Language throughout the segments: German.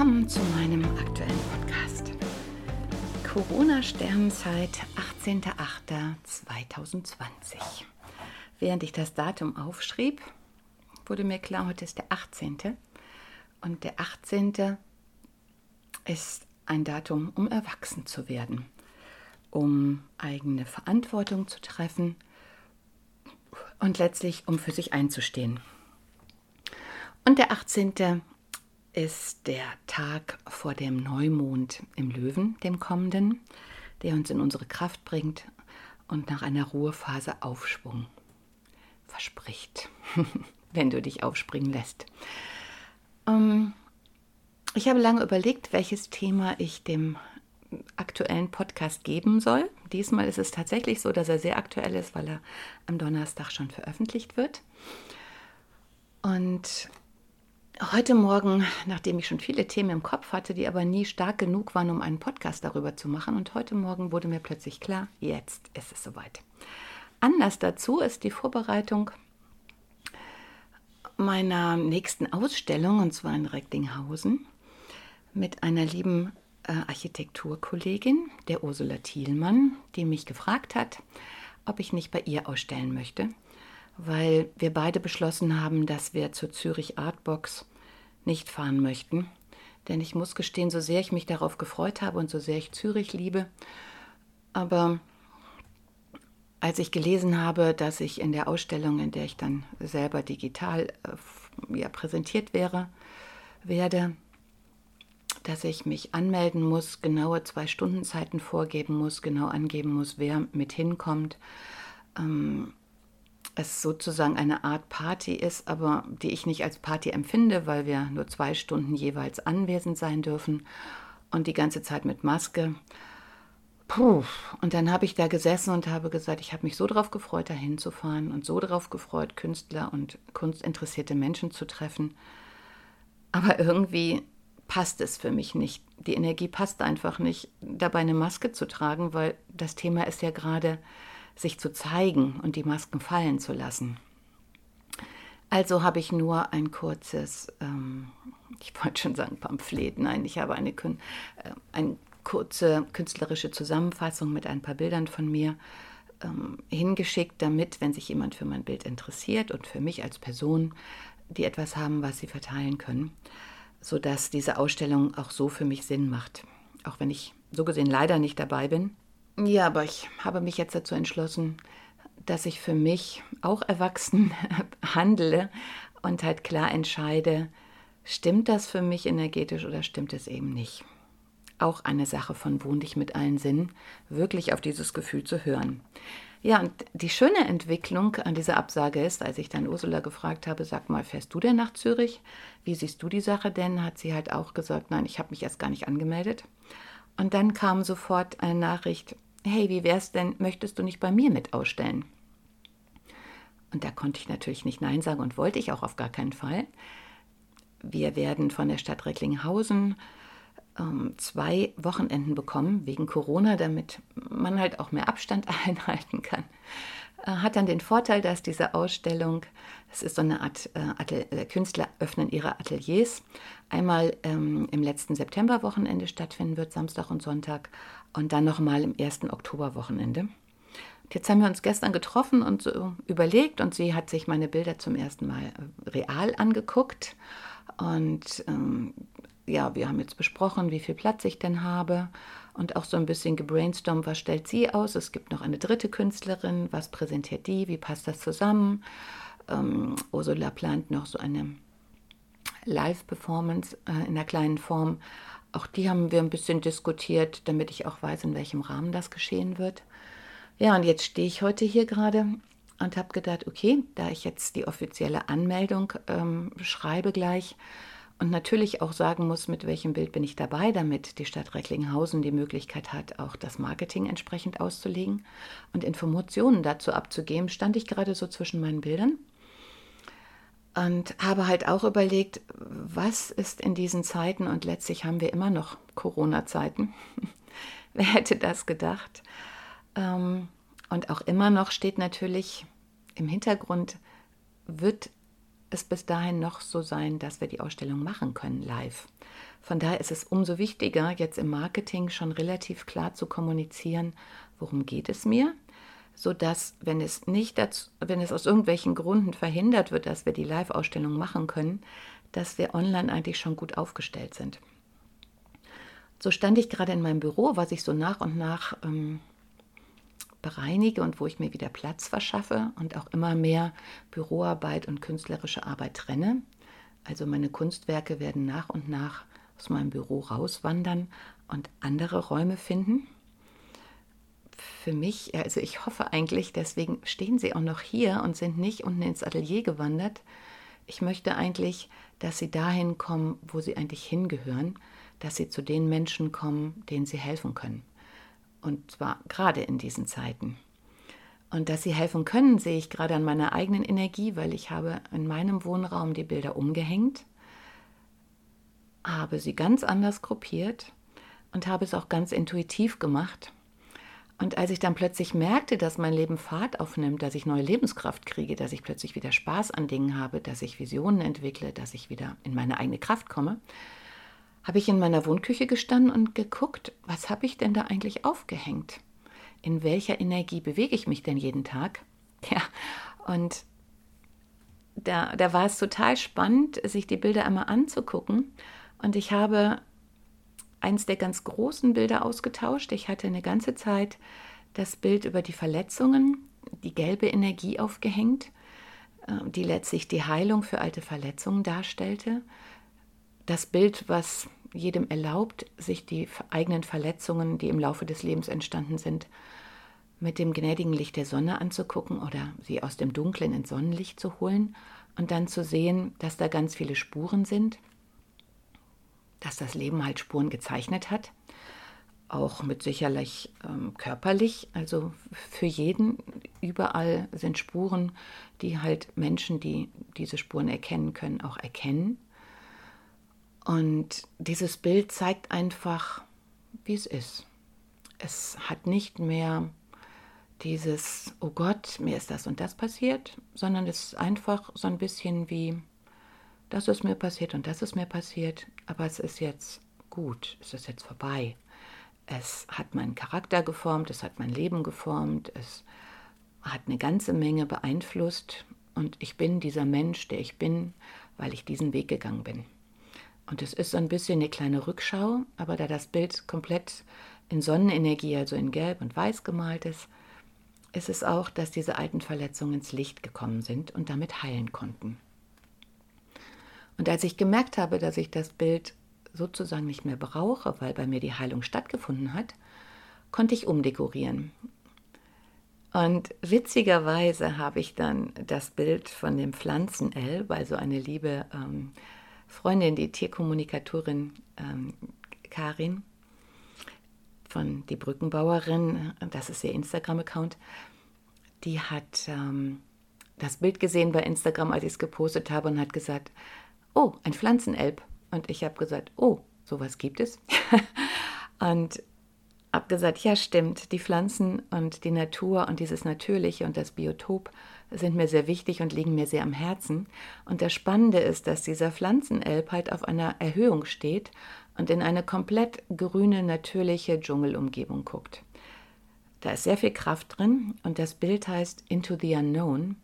willkommen zu meinem aktuellen Podcast. Corona-Sternzeit 18.08.2020. Während ich das Datum aufschrieb, wurde mir klar, heute ist der 18. Und der 18. ist ein Datum, um erwachsen zu werden, um eigene Verantwortung zu treffen und letztlich um für sich einzustehen. Und der 18 ist der Tag vor dem Neumond im Löwen, dem kommenden, der uns in unsere Kraft bringt und nach einer Ruhephase Aufschwung verspricht, wenn du dich aufspringen lässt. Ähm, ich habe lange überlegt, welches Thema ich dem aktuellen Podcast geben soll. Diesmal ist es tatsächlich so, dass er sehr aktuell ist, weil er am Donnerstag schon veröffentlicht wird. Und Heute Morgen, nachdem ich schon viele Themen im Kopf hatte, die aber nie stark genug waren, um einen Podcast darüber zu machen, und heute Morgen wurde mir plötzlich klar, jetzt ist es soweit. Anlass dazu ist die Vorbereitung meiner nächsten Ausstellung, und zwar in Recklinghausen, mit einer lieben äh, Architekturkollegin, der Ursula Thielmann, die mich gefragt hat, ob ich nicht bei ihr ausstellen möchte, weil wir beide beschlossen haben, dass wir zur Zürich Artbox nicht fahren möchten. Denn ich muss gestehen, so sehr ich mich darauf gefreut habe und so sehr ich Zürich liebe, aber als ich gelesen habe, dass ich in der Ausstellung, in der ich dann selber digital äh, ja, präsentiert wäre, werde, dass ich mich anmelden muss, genaue zwei Stundenzeiten vorgeben muss, genau angeben muss, wer mit hinkommt, ähm, es sozusagen eine Art Party ist, aber die ich nicht als Party empfinde, weil wir nur zwei Stunden jeweils anwesend sein dürfen und die ganze Zeit mit Maske. Puh. Und dann habe ich da gesessen und habe gesagt, ich habe mich so darauf gefreut, da hinzufahren und so darauf gefreut, Künstler und kunstinteressierte Menschen zu treffen. Aber irgendwie passt es für mich nicht. Die Energie passt einfach nicht, dabei eine Maske zu tragen, weil das Thema ist ja gerade sich zu zeigen und die Masken fallen zu lassen. Also habe ich nur ein kurzes, ähm, ich wollte schon sagen Pamphlet, nein, ich habe eine, äh, eine kurze künstlerische Zusammenfassung mit ein paar Bildern von mir ähm, hingeschickt, damit, wenn sich jemand für mein Bild interessiert und für mich als Person, die etwas haben, was sie verteilen können, sodass diese Ausstellung auch so für mich Sinn macht. Auch wenn ich so gesehen leider nicht dabei bin, ja, aber ich habe mich jetzt dazu entschlossen, dass ich für mich auch erwachsen handle und halt klar entscheide, stimmt das für mich energetisch oder stimmt es eben nicht. Auch eine Sache von wohn dich mit allen Sinnen, wirklich auf dieses Gefühl zu hören. Ja, und die schöne Entwicklung an dieser Absage ist, als ich dann Ursula gefragt habe, sag mal, fährst du denn nach Zürich? Wie siehst du die Sache denn? Hat sie halt auch gesagt, nein, ich habe mich erst gar nicht angemeldet. Und dann kam sofort eine Nachricht, hey, wie wär's denn, möchtest du nicht bei mir mit ausstellen? Und da konnte ich natürlich nicht Nein sagen und wollte ich auch auf gar keinen Fall. Wir werden von der Stadt Recklinghausen ähm, zwei Wochenenden bekommen wegen Corona, damit man halt auch mehr Abstand einhalten kann. Äh, hat dann den Vorteil, dass diese Ausstellung, es ist so eine Art, äh, äh, Künstler öffnen ihre Ateliers, einmal ähm, im letzten Septemberwochenende stattfinden wird, Samstag und Sonntag, und dann nochmal im ersten Oktoberwochenende. Jetzt haben wir uns gestern getroffen und so überlegt und sie hat sich meine Bilder zum ersten Mal äh, real angeguckt und ähm, ja, wir haben jetzt besprochen, wie viel Platz ich denn habe und auch so ein bisschen gebrainstormt, was stellt sie aus. Es gibt noch eine dritte Künstlerin, was präsentiert die, wie passt das zusammen. Ähm, Ursula plant noch so eine Live-Performance äh, in einer kleinen Form. Auch die haben wir ein bisschen diskutiert, damit ich auch weiß, in welchem Rahmen das geschehen wird. Ja, und jetzt stehe ich heute hier gerade und habe gedacht, okay, da ich jetzt die offizielle Anmeldung ähm, schreibe gleich, und natürlich auch sagen muss, mit welchem Bild bin ich dabei, damit die Stadt Recklinghausen die Möglichkeit hat, auch das Marketing entsprechend auszulegen und Informationen dazu abzugeben, stand ich gerade so zwischen meinen Bildern und habe halt auch überlegt, was ist in diesen Zeiten und letztlich haben wir immer noch Corona-Zeiten. Wer hätte das gedacht? Ähm, und auch immer noch steht natürlich im Hintergrund, wird es bis dahin noch so sein, dass wir die Ausstellung machen können live. Von daher ist es umso wichtiger, jetzt im Marketing schon relativ klar zu kommunizieren, worum geht es mir, sodass, wenn es nicht dazu, wenn es aus irgendwelchen Gründen verhindert wird, dass wir die Live-Ausstellung machen können, dass wir online eigentlich schon gut aufgestellt sind. So stand ich gerade in meinem Büro, was ich so nach und nach ähm, bereinige und wo ich mir wieder Platz verschaffe und auch immer mehr Büroarbeit und künstlerische Arbeit trenne. Also meine Kunstwerke werden nach und nach aus meinem Büro rauswandern und andere Räume finden. Für mich, also ich hoffe eigentlich, deswegen stehen sie auch noch hier und sind nicht unten ins Atelier gewandert. Ich möchte eigentlich, dass sie dahin kommen, wo sie eigentlich hingehören, dass sie zu den Menschen kommen, denen sie helfen können. Und zwar gerade in diesen Zeiten. Und dass sie helfen können, sehe ich gerade an meiner eigenen Energie, weil ich habe in meinem Wohnraum die Bilder umgehängt, habe sie ganz anders gruppiert und habe es auch ganz intuitiv gemacht. Und als ich dann plötzlich merkte, dass mein Leben Fahrt aufnimmt, dass ich neue Lebenskraft kriege, dass ich plötzlich wieder Spaß an Dingen habe, dass ich Visionen entwickle, dass ich wieder in meine eigene Kraft komme, habe ich in meiner Wohnküche gestanden und geguckt, was habe ich denn da eigentlich aufgehängt? In welcher Energie bewege ich mich denn jeden Tag? Ja, und da, da war es total spannend, sich die Bilder einmal anzugucken. Und ich habe eins der ganz großen Bilder ausgetauscht. Ich hatte eine ganze Zeit das Bild über die Verletzungen, die gelbe Energie aufgehängt, äh, die letztlich die Heilung für alte Verletzungen darstellte das Bild, was jedem erlaubt, sich die eigenen Verletzungen, die im Laufe des Lebens entstanden sind, mit dem gnädigen Licht der Sonne anzugucken oder sie aus dem Dunklen ins Sonnenlicht zu holen und dann zu sehen, dass da ganz viele Spuren sind, dass das Leben halt Spuren gezeichnet hat, auch mit sicherlich ähm, körperlich, also für jeden überall sind Spuren, die halt Menschen, die diese Spuren erkennen können, auch erkennen. Und dieses Bild zeigt einfach, wie es ist. Es hat nicht mehr dieses, oh Gott, mir ist das und das passiert, sondern es ist einfach so ein bisschen wie, das ist mir passiert und das ist mir passiert, aber es ist jetzt gut, es ist jetzt vorbei. Es hat meinen Charakter geformt, es hat mein Leben geformt, es hat eine ganze Menge beeinflusst und ich bin dieser Mensch, der ich bin, weil ich diesen Weg gegangen bin. Und es ist so ein bisschen eine kleine Rückschau, aber da das Bild komplett in Sonnenenergie, also in Gelb und Weiß gemalt ist, ist es auch, dass diese alten Verletzungen ins Licht gekommen sind und damit heilen konnten. Und als ich gemerkt habe, dass ich das Bild sozusagen nicht mehr brauche, weil bei mir die Heilung stattgefunden hat, konnte ich umdekorieren. Und witzigerweise habe ich dann das Bild von dem Pflanzenelb, also eine liebe ähm, Freundin, die Tierkommunikatorin ähm, Karin von Die Brückenbauerin, das ist ihr Instagram-Account, die hat ähm, das Bild gesehen bei Instagram, als ich es gepostet habe und hat gesagt, oh, ein Pflanzenelb. Und ich habe gesagt, oh, sowas gibt es. und habe gesagt, ja stimmt, die Pflanzen und die Natur und dieses Natürliche und das Biotop sind mir sehr wichtig und liegen mir sehr am Herzen. Und das Spannende ist, dass dieser Pflanzenelb halt auf einer Erhöhung steht und in eine komplett grüne, natürliche Dschungelumgebung guckt. Da ist sehr viel Kraft drin und das Bild heißt Into the Unknown.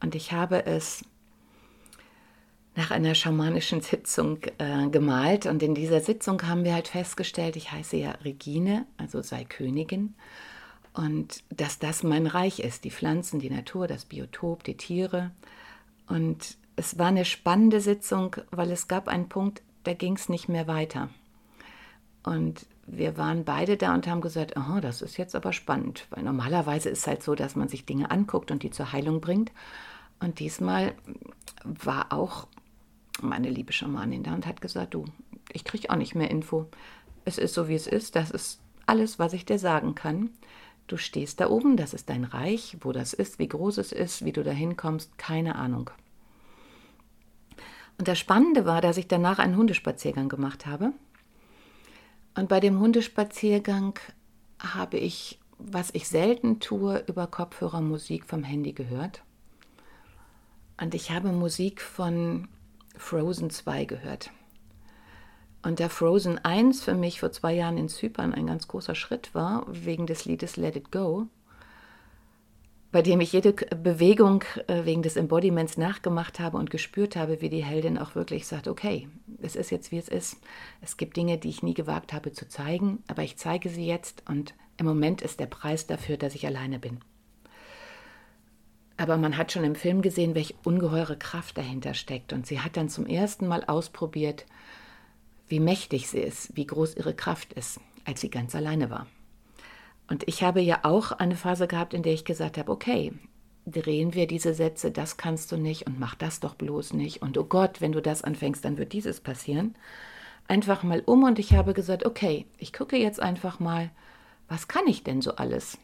Und ich habe es nach einer schamanischen Sitzung äh, gemalt. Und in dieser Sitzung haben wir halt festgestellt, ich heiße ja Regine, also sei Königin. Und dass das mein Reich ist, die Pflanzen, die Natur, das Biotop, die Tiere. Und es war eine spannende Sitzung, weil es gab einen Punkt, da ging es nicht mehr weiter. Und wir waren beide da und haben gesagt, aha, das ist jetzt aber spannend, weil normalerweise ist es halt so, dass man sich Dinge anguckt und die zur Heilung bringt. Und diesmal war auch meine liebe Schamanin da und hat gesagt, du, ich kriege auch nicht mehr Info. Es ist so, wie es ist. Das ist alles, was ich dir sagen kann. Du stehst da oben, das ist dein Reich. Wo das ist, wie groß es ist, wie du da hinkommst, keine Ahnung. Und das Spannende war, dass ich danach einen Hundespaziergang gemacht habe. Und bei dem Hundespaziergang habe ich, was ich selten tue, über Kopfhörer Musik vom Handy gehört. Und ich habe Musik von Frozen 2 gehört. Und da Frozen 1 für mich vor zwei Jahren in Zypern ein ganz großer Schritt war, wegen des Liedes Let It Go, bei dem ich jede Bewegung äh, wegen des Embodiments nachgemacht habe und gespürt habe, wie die Heldin auch wirklich sagt, okay, es ist jetzt wie es ist. Es gibt Dinge, die ich nie gewagt habe zu zeigen, aber ich zeige sie jetzt und im Moment ist der Preis dafür, dass ich alleine bin. Aber man hat schon im Film gesehen, welche ungeheure Kraft dahinter steckt. Und sie hat dann zum ersten Mal ausprobiert, wie mächtig sie ist, wie groß ihre Kraft ist, als sie ganz alleine war. Und ich habe ja auch eine Phase gehabt, in der ich gesagt habe, okay, drehen wir diese Sätze, das kannst du nicht und mach das doch bloß nicht. Und oh Gott, wenn du das anfängst, dann wird dieses passieren. Einfach mal um und ich habe gesagt, okay, ich gucke jetzt einfach mal, was kann ich denn so alles?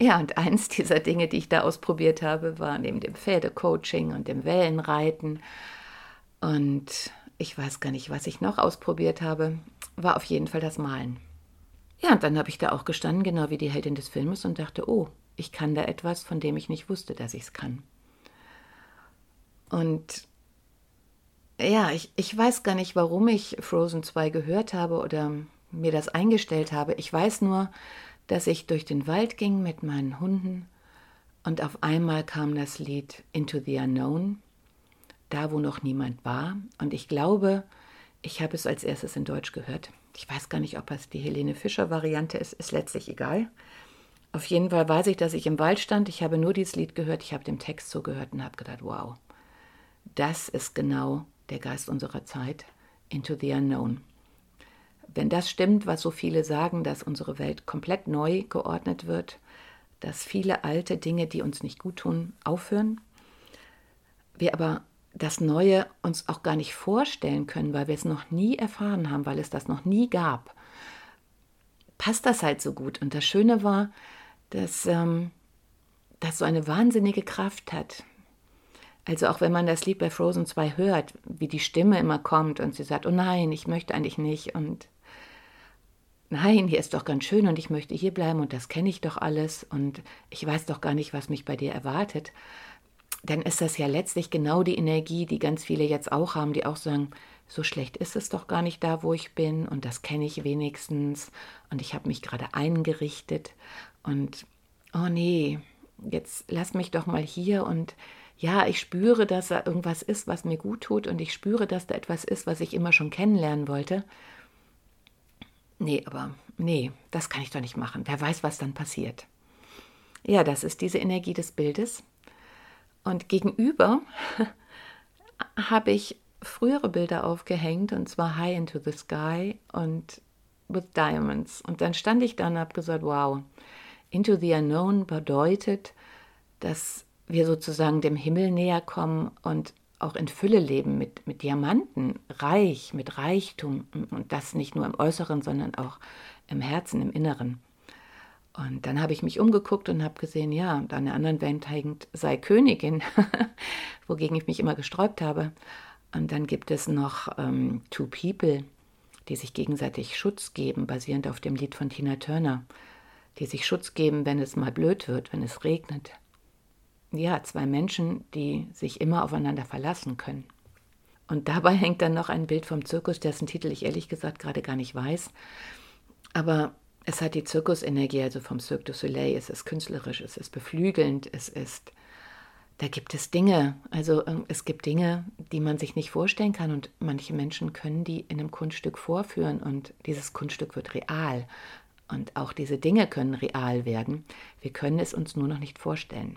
Ja, und eins dieser Dinge, die ich da ausprobiert habe, war neben dem Pferdecoaching und dem Wellenreiten und ich weiß gar nicht, was ich noch ausprobiert habe, war auf jeden Fall das Malen. Ja, und dann habe ich da auch gestanden, genau wie die Heldin des Filmes, und dachte, oh, ich kann da etwas, von dem ich nicht wusste, dass ich es kann. Und ja, ich, ich weiß gar nicht, warum ich Frozen 2 gehört habe oder mir das eingestellt habe. Ich weiß nur, dass ich durch den Wald ging mit meinen Hunden und auf einmal kam das Lied Into the Unknown, da wo noch niemand war. Und ich glaube, ich habe es als erstes in Deutsch gehört. Ich weiß gar nicht, ob es die Helene Fischer Variante ist, ist letztlich egal. Auf jeden Fall weiß ich, dass ich im Wald stand. Ich habe nur dieses Lied gehört, ich habe dem Text zugehört und habe gedacht, wow, das ist genau der Geist unserer Zeit, Into the Unknown. Wenn das stimmt, was so viele sagen, dass unsere Welt komplett neu geordnet wird, dass viele alte Dinge, die uns nicht gut tun, aufhören, wir aber das Neue uns auch gar nicht vorstellen können, weil wir es noch nie erfahren haben, weil es das noch nie gab, passt das halt so gut. Und das Schöne war, dass ähm, das so eine wahnsinnige Kraft hat. Also auch wenn man das Lied bei Frozen 2 hört, wie die Stimme immer kommt und sie sagt, oh nein, ich möchte eigentlich nicht und nein, hier ist doch ganz schön und ich möchte hier bleiben und das kenne ich doch alles und ich weiß doch gar nicht, was mich bei dir erwartet, dann ist das ja letztlich genau die Energie, die ganz viele jetzt auch haben, die auch sagen, so schlecht ist es doch gar nicht da, wo ich bin und das kenne ich wenigstens und ich habe mich gerade eingerichtet und oh nee, jetzt lass mich doch mal hier und ja, ich spüre, dass da irgendwas ist, was mir gut tut und ich spüre, dass da etwas ist, was ich immer schon kennenlernen wollte Nee, aber nee, das kann ich doch nicht machen. Wer weiß, was dann passiert. Ja, das ist diese Energie des Bildes. Und gegenüber habe ich frühere Bilder aufgehängt, und zwar High into the Sky und With Diamonds. Und dann stand ich da und habe gesagt, wow, Into the Unknown bedeutet, dass wir sozusagen dem Himmel näher kommen und auch in Fülle leben mit, mit Diamanten, reich, mit Reichtum und das nicht nur im Äußeren, sondern auch im Herzen, im Inneren. Und dann habe ich mich umgeguckt und habe gesehen, ja, und an der anderen hängt sei Königin, wogegen ich mich immer gesträubt habe. Und dann gibt es noch ähm, Two People, die sich gegenseitig Schutz geben, basierend auf dem Lied von Tina Turner, die sich Schutz geben, wenn es mal blöd wird, wenn es regnet, ja, zwei Menschen, die sich immer aufeinander verlassen können. Und dabei hängt dann noch ein Bild vom Zirkus, dessen Titel ich ehrlich gesagt gerade gar nicht weiß. Aber es hat die Zirkusenergie, also vom Cirque du Soleil. Es ist künstlerisch, es ist beflügelnd, es ist da gibt es Dinge, also ähm, es gibt Dinge, die man sich nicht vorstellen kann und manche Menschen können die in einem Kunststück vorführen und dieses Kunststück wird real und auch diese Dinge können real werden. Wir können es uns nur noch nicht vorstellen.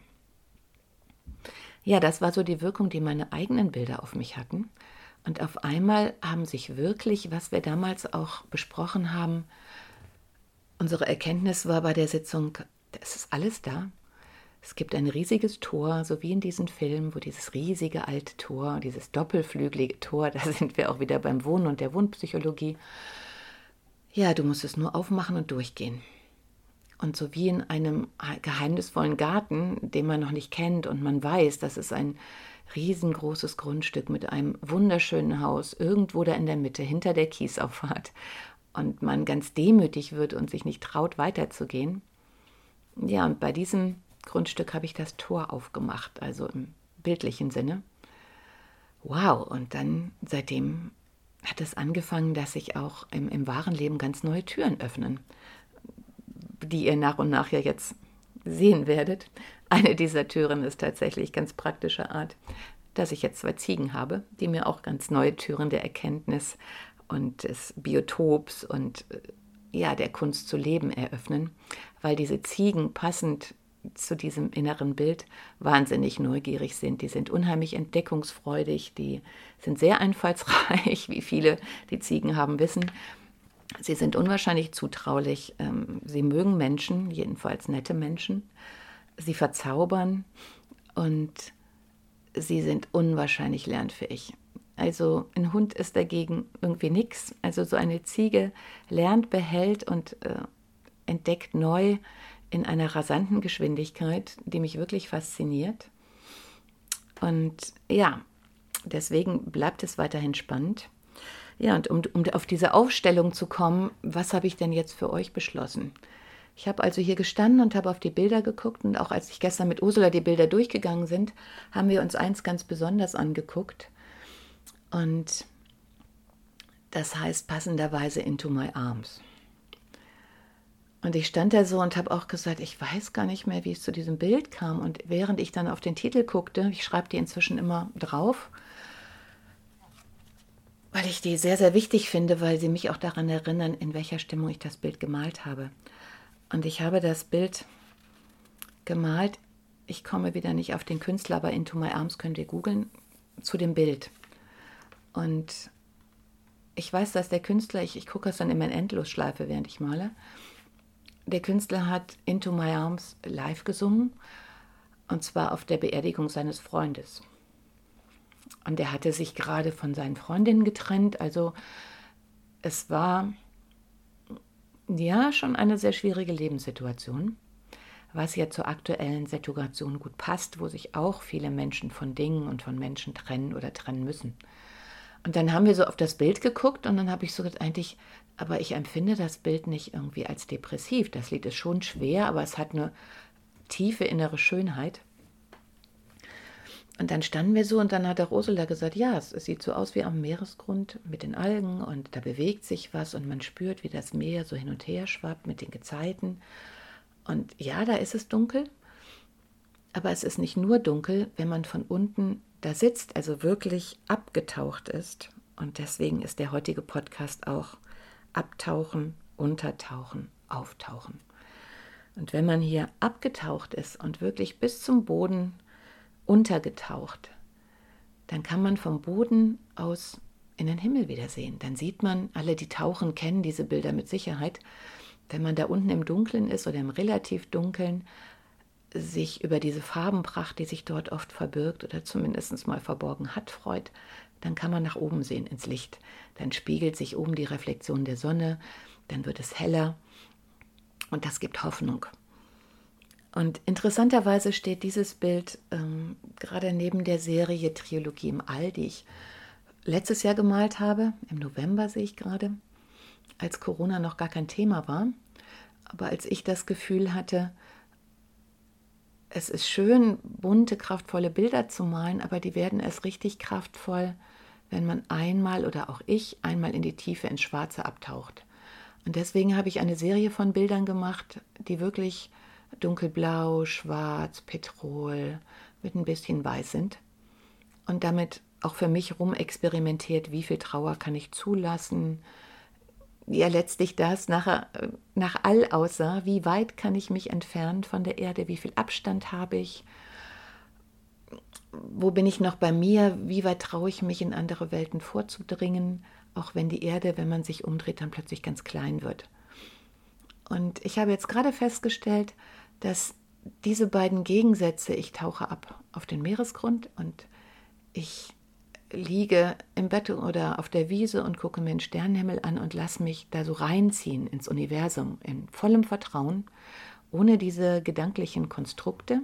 Ja, das war so die Wirkung, die meine eigenen Bilder auf mich hatten. Und auf einmal haben sich wirklich, was wir damals auch besprochen haben, unsere Erkenntnis war bei der Sitzung, es ist alles da. Es gibt ein riesiges Tor, so wie in diesem Film, wo dieses riesige alte Tor, dieses doppelflügelige Tor, da sind wir auch wieder beim Wohnen und der Wohnpsychologie. Ja, du musst es nur aufmachen und durchgehen. Und so wie in einem geheimnisvollen Garten, den man noch nicht kennt und man weiß, dass es ein riesengroßes Grundstück mit einem wunderschönen Haus irgendwo da in der Mitte hinter der Kiesauffahrt und man ganz demütig wird und sich nicht traut weiterzugehen. Ja, und bei diesem Grundstück habe ich das Tor aufgemacht, also im bildlichen Sinne. Wow, und dann seitdem hat es angefangen, dass sich auch im, im wahren Leben ganz neue Türen öffnen, die ihr nach und nach ja jetzt sehen werdet. Eine dieser Türen ist tatsächlich ganz praktischer Art, dass ich jetzt zwei Ziegen habe, die mir auch ganz neue Türen der Erkenntnis und des Biotops und ja, der Kunst zu leben eröffnen, weil diese Ziegen passend zu diesem inneren Bild wahnsinnig neugierig sind. Die sind unheimlich entdeckungsfreudig, die sind sehr einfallsreich, wie viele die Ziegen haben wissen. Sie sind unwahrscheinlich zutraulich. Ähm, sie mögen Menschen, jedenfalls nette Menschen. Sie verzaubern und sie sind unwahrscheinlich lernfähig. Also ein Hund ist dagegen irgendwie nichts. Also so eine Ziege lernt, behält und äh, entdeckt neu in einer rasanten Geschwindigkeit, die mich wirklich fasziniert. Und ja, deswegen bleibt es weiterhin spannend. Ja, und um, um auf diese Aufstellung zu kommen, was habe ich denn jetzt für euch beschlossen? Ich habe also hier gestanden und habe auf die Bilder geguckt und auch als ich gestern mit Ursula die Bilder durchgegangen sind, haben wir uns eins ganz besonders angeguckt. Und das heißt passenderweise Into My Arms. Und ich stand da so und habe auch gesagt, ich weiß gar nicht mehr, wie es zu diesem Bild kam. Und während ich dann auf den Titel guckte, ich schreibe die inzwischen immer drauf, weil ich die sehr, sehr wichtig finde, weil sie mich auch daran erinnern, in welcher Stimmung ich das Bild gemalt habe. Und ich habe das Bild gemalt, ich komme wieder nicht auf den Künstler, aber Into My Arms könnt ihr googeln, zu dem Bild. Und ich weiß, dass der Künstler, ich, ich gucke es dann immer in Endlosschleife, während ich male, der Künstler hat Into My Arms live gesungen und zwar auf der Beerdigung seines Freundes. Und er hatte sich gerade von seinen Freundinnen getrennt, also es war ja schon eine sehr schwierige Lebenssituation, was ja zur aktuellen Situation gut passt, wo sich auch viele Menschen von Dingen und von Menschen trennen oder trennen müssen. Und dann haben wir so auf das Bild geguckt und dann habe ich so gedacht, eigentlich aber ich empfinde das Bild nicht irgendwie als depressiv. Das Lied ist schon schwer, aber es hat eine tiefe innere Schönheit. Und dann standen wir so und dann hat der Ursula gesagt, ja, es, es, sieht so aus wie am Meeresgrund mit den Algen und da bewegt sich was und man spürt, wie das Meer so hin und her schwappt mit den Gezeiten. Und ja, da ist es dunkel, aber es ist nicht nur dunkel, wenn man von unten da sitzt, also wirklich abgetaucht ist. Und deswegen ist der heutige Podcast auch abtauchen, untertauchen, auftauchen. Und wenn man hier abgetaucht ist und wirklich bis zum Boden untergetaucht, dann kann man vom Boden aus in den Himmel wieder sehen. Dann sieht man, alle, die tauchen, kennen diese Bilder mit Sicherheit. Wenn man da unten im Dunkeln ist oder im relativ Dunkeln, sich über diese Farbenpracht, die sich dort oft verbirgt oder zumindest mal verborgen hat, freut, dann kann man nach oben sehen ins Licht. Dann spiegelt sich oben die Reflexion der Sonne, dann wird es heller und das gibt Hoffnung. Und interessanterweise steht dieses Bild ähm, gerade neben der Serie Trilogie im All, die ich letztes Jahr gemalt habe. Im November sehe ich gerade, als Corona noch gar kein Thema war. Aber als ich das Gefühl hatte, es ist schön, bunte, kraftvolle Bilder zu malen, aber die werden erst richtig kraftvoll, wenn man einmal oder auch ich einmal in die Tiefe ins Schwarze abtaucht. Und deswegen habe ich eine Serie von Bildern gemacht, die wirklich dunkelblau, schwarz, Petrol, mit ein bisschen weiß sind und damit auch für mich rumexperimentiert, wie viel Trauer kann ich zulassen. Ja, letztlich das nachher nach all aussah, wie weit kann ich mich entfernen von der Erde, wie viel Abstand habe ich, wo bin ich noch bei mir, wie weit traue ich mich in andere Welten vorzudringen, auch wenn die Erde, wenn man sich umdreht, dann plötzlich ganz klein wird. Und ich habe jetzt gerade festgestellt, dass diese beiden Gegensätze, ich tauche ab auf den Meeresgrund und ich liege im Bett oder auf der Wiese und gucke mir den Sternenhimmel an und lasse mich da so reinziehen ins Universum in vollem Vertrauen, ohne diese gedanklichen Konstrukte.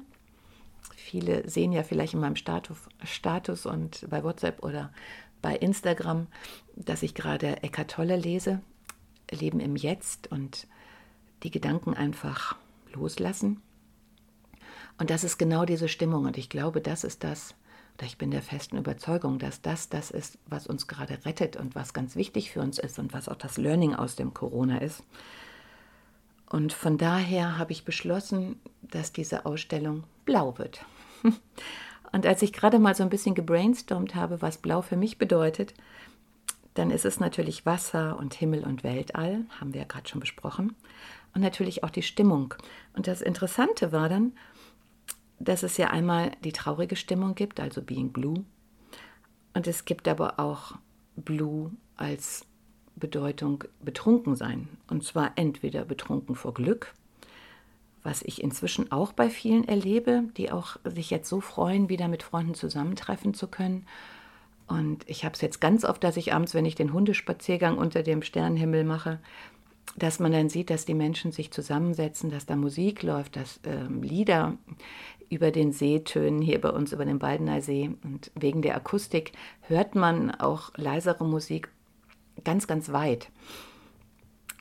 Viele sehen ja vielleicht in meinem Status, Status und bei WhatsApp oder bei Instagram, dass ich gerade Eckart Tolle lese, Leben im Jetzt und die Gedanken einfach loslassen. Und das ist genau diese Stimmung. Und ich glaube, das ist das, oder ich bin der festen Überzeugung, dass das das ist, was uns gerade rettet und was ganz wichtig für uns ist und was auch das Learning aus dem Corona ist. Und von daher habe ich beschlossen, dass diese Ausstellung blau wird. Und als ich gerade mal so ein bisschen gebrainstormt habe, was blau für mich bedeutet, dann ist es natürlich Wasser und Himmel und Weltall, haben wir ja gerade schon besprochen und natürlich auch die Stimmung. Und das Interessante war dann, dass es ja einmal die traurige Stimmung gibt, also Being Blue, und es gibt aber auch Blue als Bedeutung betrunken sein. Und zwar entweder betrunken vor Glück, was ich inzwischen auch bei vielen erlebe, die auch sich jetzt so freuen, wieder mit Freunden zusammentreffen zu können. Und ich habe es jetzt ganz oft, dass ich abends, wenn ich den Hundespaziergang unter dem Sternenhimmel mache, dass man dann sieht, dass die Menschen sich zusammensetzen, dass da Musik läuft, dass ähm, Lieder über den See tönen, hier bei uns über den Baldener See. Und wegen der Akustik hört man auch leisere Musik ganz, ganz weit.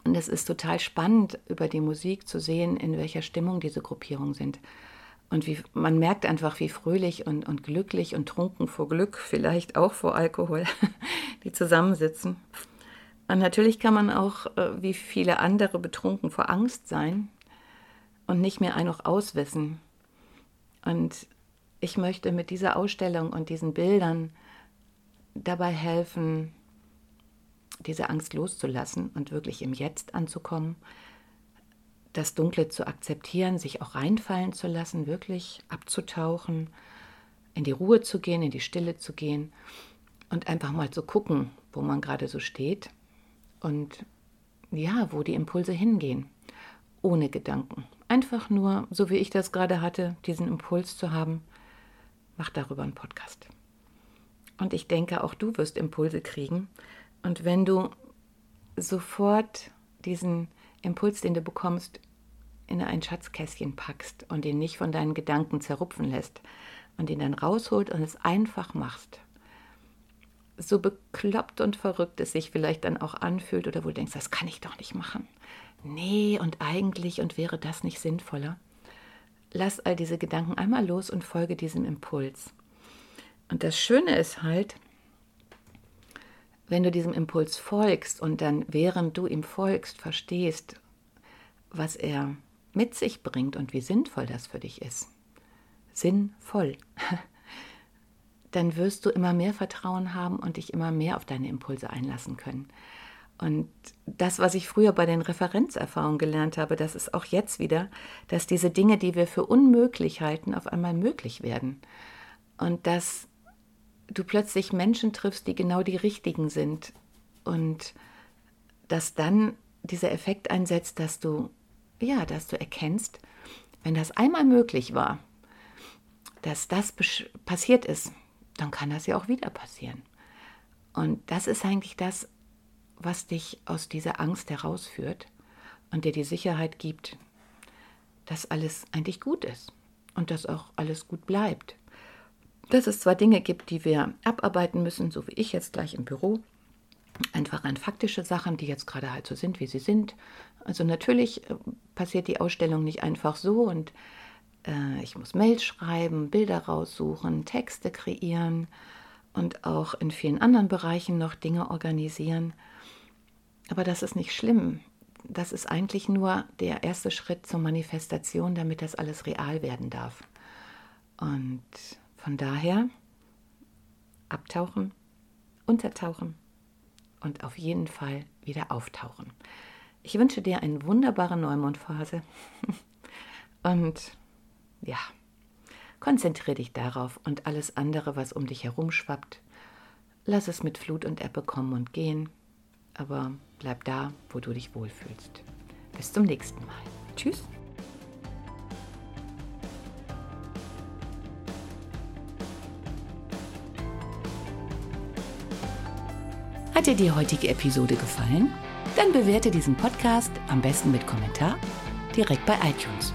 Und es ist total spannend, über die Musik zu sehen, in welcher Stimmung diese Gruppierungen sind. Und wie, man merkt einfach, wie fröhlich und, und glücklich und trunken vor Glück, vielleicht auch vor Alkohol, die zusammensitzen. Und natürlich kann man auch, äh, wie viele andere, betrunken vor Angst sein und nicht mehr ein noch auswissen. Und ich möchte mit dieser Ausstellung und diesen Bildern dabei helfen, diese Angst loszulassen und wirklich im Jetzt anzukommen, das Dunkle zu akzeptieren, sich auch reinfallen zu lassen, wirklich abzutauchen, in die Ruhe zu gehen, in die Stille zu gehen und einfach mal zu gucken, wo man gerade so steht und ja, wo die Impulse hingehen, ohne Gedanken. Einfach nur, so wie ich das gerade hatte, diesen Impuls zu haben, mach darüber einen Podcast. Und ich denke, auch du wirst Impulse kriegen. Und wenn du sofort diesen Impuls, den du bekommst, in ein Schatzkästchen packst und ihn nicht von deinen Gedanken zerrupfen lässt und ihn dann rausholt und es einfach machst, so bekloppt und verrückt es sich vielleicht dann auch anfühlt oder wo du denkst, das kann ich doch nicht machen. Nee, und eigentlich und wäre das nicht sinnvoller? Lass all diese Gedanken einmal los und folge diesem Impuls. Und das Schöne ist halt, wenn du diesem Impuls folgst und dann, während du ihm folgst, verstehst, was er mit sich bringt und wie sinnvoll das für dich ist. Sinnvoll. dann wirst du immer mehr Vertrauen haben und dich immer mehr auf deine Impulse einlassen können. Und das, was ich früher bei den Referenzerfahrungen gelernt habe, das ist auch jetzt wieder, dass diese Dinge, die wir für unmöglich halten, auf einmal möglich werden. Und dass du plötzlich Menschen triffst, die genau die richtigen sind. Und dass dann dieser Effekt einsetzt, dass du, ja, dass du erkennst, wenn das einmal möglich war, dass das passiert ist, dann kann das ja auch wieder passieren. Und das ist eigentlich das, was dich aus dieser Angst herausführt und dir die Sicherheit gibt, dass alles eigentlich gut ist und dass auch alles gut bleibt. Dass es zwar Dinge gibt, die wir abarbeiten müssen, so wie ich jetzt gleich im Büro, einfach an faktische Sachen, die jetzt gerade halt so sind, wie sie sind. Also natürlich äh, passiert die Ausstellung nicht einfach so und ich muss Mails schreiben, Bilder raussuchen, Texte kreieren und auch in vielen anderen Bereichen noch Dinge organisieren. Aber das ist nicht schlimm. Das ist eigentlich nur der erste Schritt zur Manifestation, damit das alles real werden darf. Und von daher abtauchen, untertauchen und auf jeden Fall wieder auftauchen. Ich wünsche dir eine wunderbare Neumondphase und ja, konzentriere dich darauf und alles andere, was um dich herum schwappt, lass es mit Flut und Ebbe kommen und gehen, aber bleib da, wo du dich wohlfühlst. Bis zum nächsten Mal. Tschüss. Hat dir die heutige Episode gefallen? Dann bewerte diesen Podcast am besten mit Kommentar direkt bei iTunes.